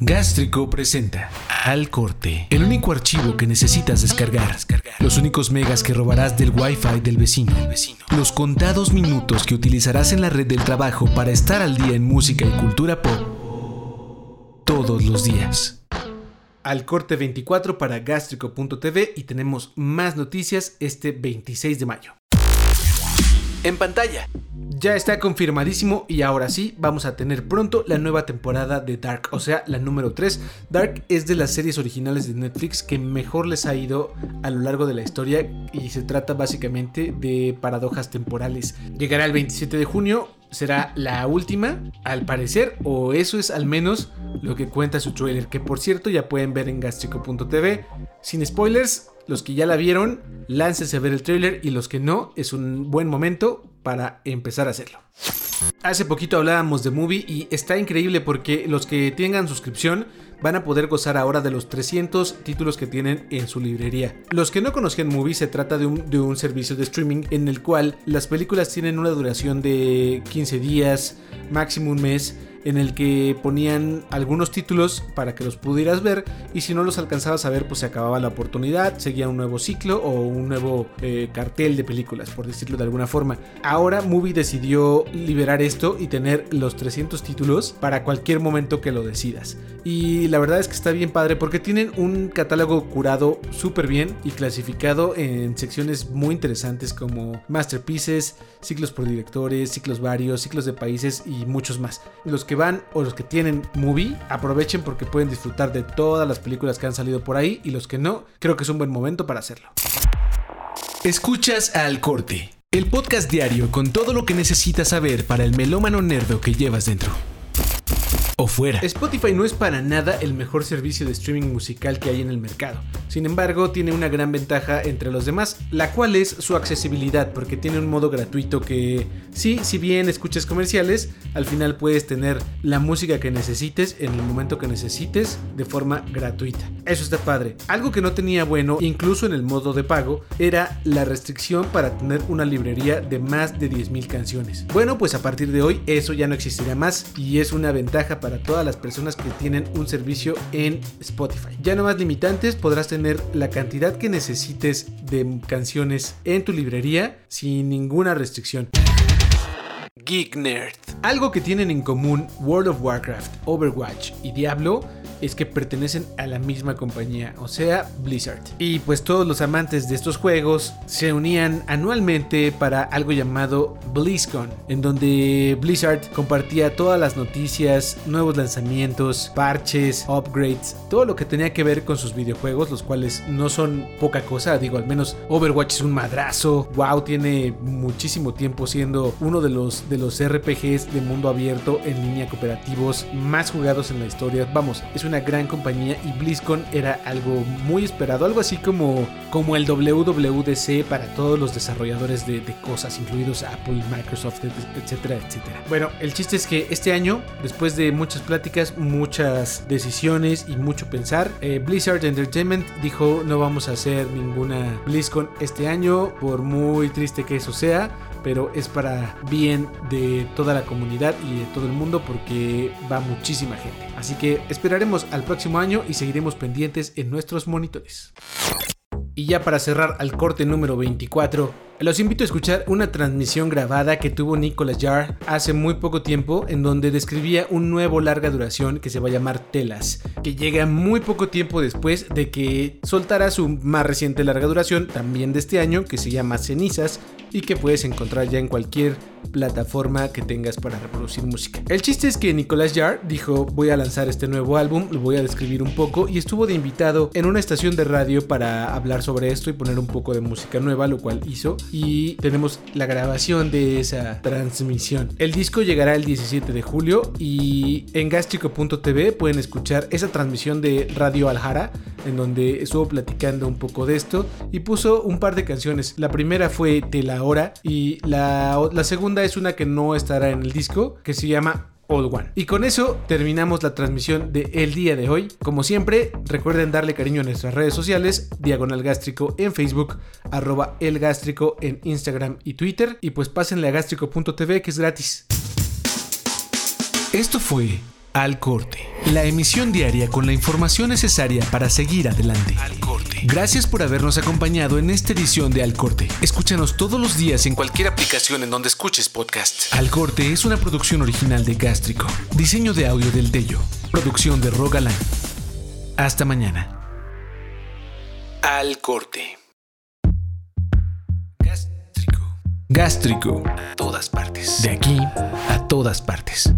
Gástrico presenta Al Corte, el único archivo que necesitas descargar, los únicos megas que robarás del Wi-Fi del vecino, los contados minutos que utilizarás en la red del trabajo para estar al día en música y cultura pop todos los días. Al Corte 24 para gástrico.tv y tenemos más noticias este 26 de mayo. En pantalla. Ya está confirmadísimo y ahora sí vamos a tener pronto la nueva temporada de Dark, o sea, la número 3. Dark es de las series originales de Netflix que mejor les ha ido a lo largo de la historia y se trata básicamente de paradojas temporales. Llegará el 27 de junio, será la última, al parecer, o eso es al menos lo que cuenta su trailer, que por cierto ya pueden ver en gastrico.tv. Sin spoilers, los que ya la vieron, láncense a ver el trailer y los que no, es un buen momento para empezar a hacerlo. Hace poquito hablábamos de Movie y está increíble porque los que tengan suscripción van a poder gozar ahora de los 300 títulos que tienen en su librería. Los que no conozcan Movie se trata de un servicio de streaming en el cual las películas tienen una duración de 15 días, máximo un mes en el que ponían algunos títulos para que los pudieras ver y si no los alcanzabas a ver pues se acababa la oportunidad, seguía un nuevo ciclo o un nuevo eh, cartel de películas por decirlo de alguna forma. Ahora Movie decidió liberar esto y tener los 300 títulos para cualquier momento que lo decidas. Y la verdad es que está bien padre porque tienen un catálogo curado súper bien y clasificado en secciones muy interesantes como masterpieces, ciclos por directores, ciclos varios, ciclos de países y muchos más. Los que van o los que tienen movie, aprovechen porque pueden disfrutar de todas las películas que han salido por ahí y los que no, creo que es un buen momento para hacerlo. Escuchas al corte, el podcast diario con todo lo que necesitas saber para el melómano nerdo que llevas dentro o fuera. Spotify no es para nada el mejor servicio de streaming musical que hay en el mercado. Sin embargo, tiene una gran ventaja entre los demás, la cual es su accesibilidad, porque tiene un modo gratuito que, sí, si bien escuchas comerciales, al final puedes tener la música que necesites en el momento que necesites de forma gratuita. Eso está padre. Algo que no tenía bueno, incluso en el modo de pago, era la restricción para tener una librería de más de 10.000 canciones. Bueno, pues a partir de hoy eso ya no existirá más y es una ventaja para todas las personas que tienen un servicio en Spotify. Ya no más limitantes, podrás tener la cantidad que necesites de canciones en tu librería sin ninguna restricción. Geek Nerd. Algo que tienen en común World of Warcraft, Overwatch y Diablo es que pertenecen a la misma compañía, o sea, Blizzard. Y pues todos los amantes de estos juegos se unían anualmente para algo llamado BlizzCon, en donde Blizzard compartía todas las noticias, nuevos lanzamientos, parches, upgrades, todo lo que tenía que ver con sus videojuegos, los cuales no son poca cosa, digo, al menos Overwatch es un madrazo, WoW tiene muchísimo tiempo siendo uno de los de los RPGs de mundo abierto en línea cooperativos más jugados en la historia. Vamos, es una gran compañía y BlizzCon era algo muy esperado, algo así como, como el WWDC para todos los desarrolladores de, cosas, incluidos Apple, Microsoft, etcétera, etcétera. Bueno, el chiste es que este año, después de muchas pláticas, muchas decisiones y mucho pensar, eh, Blizzard Entertainment dijo no vamos a hacer ninguna BlizzCon este año, por muy triste que eso sea pero es para bien de toda la comunidad y de todo el mundo porque va muchísima gente. Así que esperaremos al próximo año y seguiremos pendientes en nuestros monitores. Y ya para cerrar al corte número 24, los invito a escuchar una transmisión grabada que tuvo Nicolas Jarre hace muy poco tiempo en donde describía un nuevo larga duración que se va a llamar Telas, que llega muy poco tiempo después de que soltara su más reciente larga duración, también de este año, que se llama Cenizas, y que puedes encontrar ya en cualquier plataforma que tengas para reproducir música. El chiste es que Nicolas Jarre dijo voy a lanzar este nuevo álbum, lo voy a describir un poco y estuvo de invitado en una estación de radio para hablar sobre esto y poner un poco de música nueva, lo cual hizo y tenemos la grabación de esa transmisión. El disco llegará el 17 de julio y en gastrico.tv pueden escuchar esa transmisión de Radio Aljara en donde estuvo platicando un poco de esto y puso un par de canciones. La primera fue De la Hora y la segunda es una que no estará en el disco que se llama Old One. Y con eso terminamos la transmisión de el día de hoy. Como siempre, recuerden darle cariño a nuestras redes sociales, Diagonal Gástrico en Facebook, arroba el gástrico en Instagram y Twitter. Y pues pásenle a gástrico.tv que es gratis. Esto fue Al Corte. La emisión diaria con la información necesaria para seguir adelante. Gracias por habernos acompañado en esta edición de Al Corte. Escúchanos todos los días en cualquier aplicación en donde escuches podcast. Al Corte es una producción original de Gástrico. Diseño de audio del Tello. Producción de Rogaland. Hasta mañana. Al Corte. Gástrico. Gástrico. A todas partes. De aquí a todas partes.